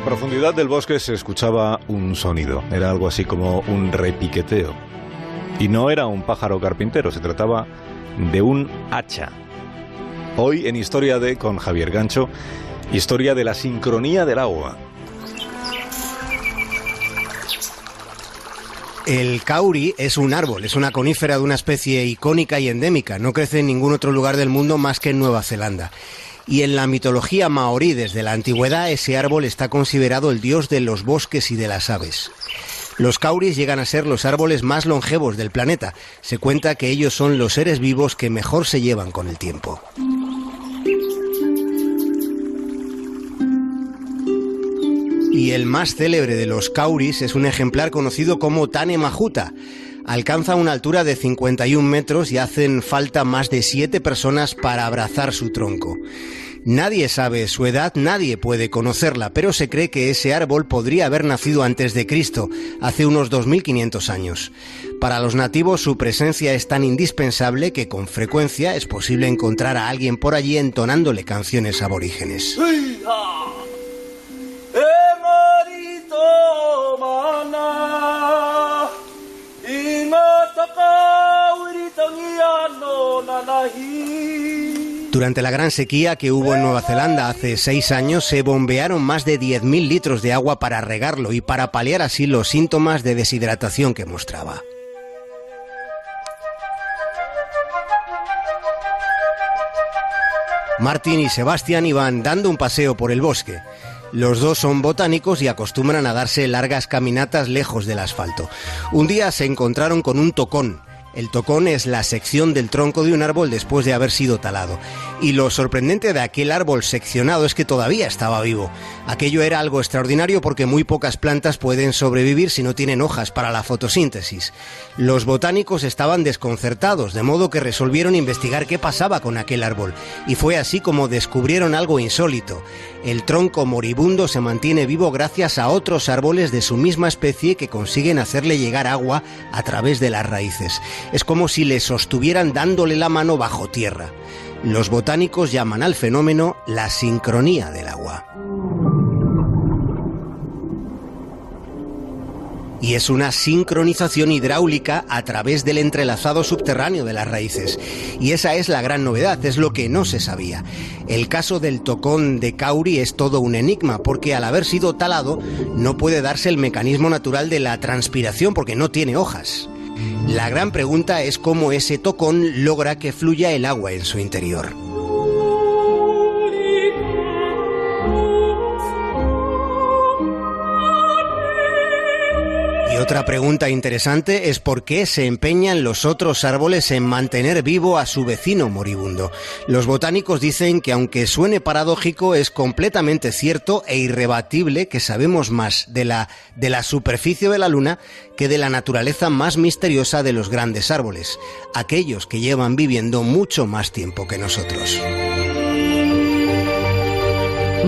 profundidad del bosque se escuchaba un sonido. Era algo así como un repiqueteo. Y no era un pájaro carpintero, se trataba de un hacha. Hoy en Historia de con Javier Gancho, historia de la sincronía del agua. El kauri es un árbol, es una conífera de una especie icónica y endémica. No crece en ningún otro lugar del mundo más que en Nueva Zelanda. Y en la mitología maorí desde la antigüedad ese árbol está considerado el dios de los bosques y de las aves. Los cauris llegan a ser los árboles más longevos del planeta. Se cuenta que ellos son los seres vivos que mejor se llevan con el tiempo. Y el más célebre de los cauris es un ejemplar conocido como Tane Majuta. Alcanza una altura de 51 metros y hacen falta más de 7 personas para abrazar su tronco. Nadie sabe su edad, nadie puede conocerla, pero se cree que ese árbol podría haber nacido antes de Cristo, hace unos 2500 años. Para los nativos su presencia es tan indispensable que con frecuencia es posible encontrar a alguien por allí entonándole canciones aborígenes. Durante la gran sequía que hubo en Nueva Zelanda hace seis años, se bombearon más de 10.000 litros de agua para regarlo y para paliar así los síntomas de deshidratación que mostraba. Martín y Sebastián iban dando un paseo por el bosque. Los dos son botánicos y acostumbran a darse largas caminatas lejos del asfalto. Un día se encontraron con un tocón, el tocón es la sección del tronco de un árbol después de haber sido talado. Y lo sorprendente de aquel árbol seccionado es que todavía estaba vivo. Aquello era algo extraordinario porque muy pocas plantas pueden sobrevivir si no tienen hojas para la fotosíntesis. Los botánicos estaban desconcertados, de modo que resolvieron investigar qué pasaba con aquel árbol. Y fue así como descubrieron algo insólito. El tronco moribundo se mantiene vivo gracias a otros árboles de su misma especie que consiguen hacerle llegar agua a través de las raíces. Es como si le sostuvieran dándole la mano bajo tierra. Los botánicos llaman al fenómeno la sincronía del agua. y es una sincronización hidráulica a través del entrelazado subterráneo de las raíces. Y esa es la gran novedad, es lo que no se sabía. El caso del tocón de Cauri es todo un enigma, porque al haber sido talado no puede darse el mecanismo natural de la transpiración porque no tiene hojas. La gran pregunta es cómo ese tocón logra que fluya el agua en su interior. Otra pregunta interesante es por qué se empeñan los otros árboles en mantener vivo a su vecino moribundo. Los botánicos dicen que aunque suene paradójico, es completamente cierto e irrebatible que sabemos más de la, de la superficie de la Luna que de la naturaleza más misteriosa de los grandes árboles, aquellos que llevan viviendo mucho más tiempo que nosotros.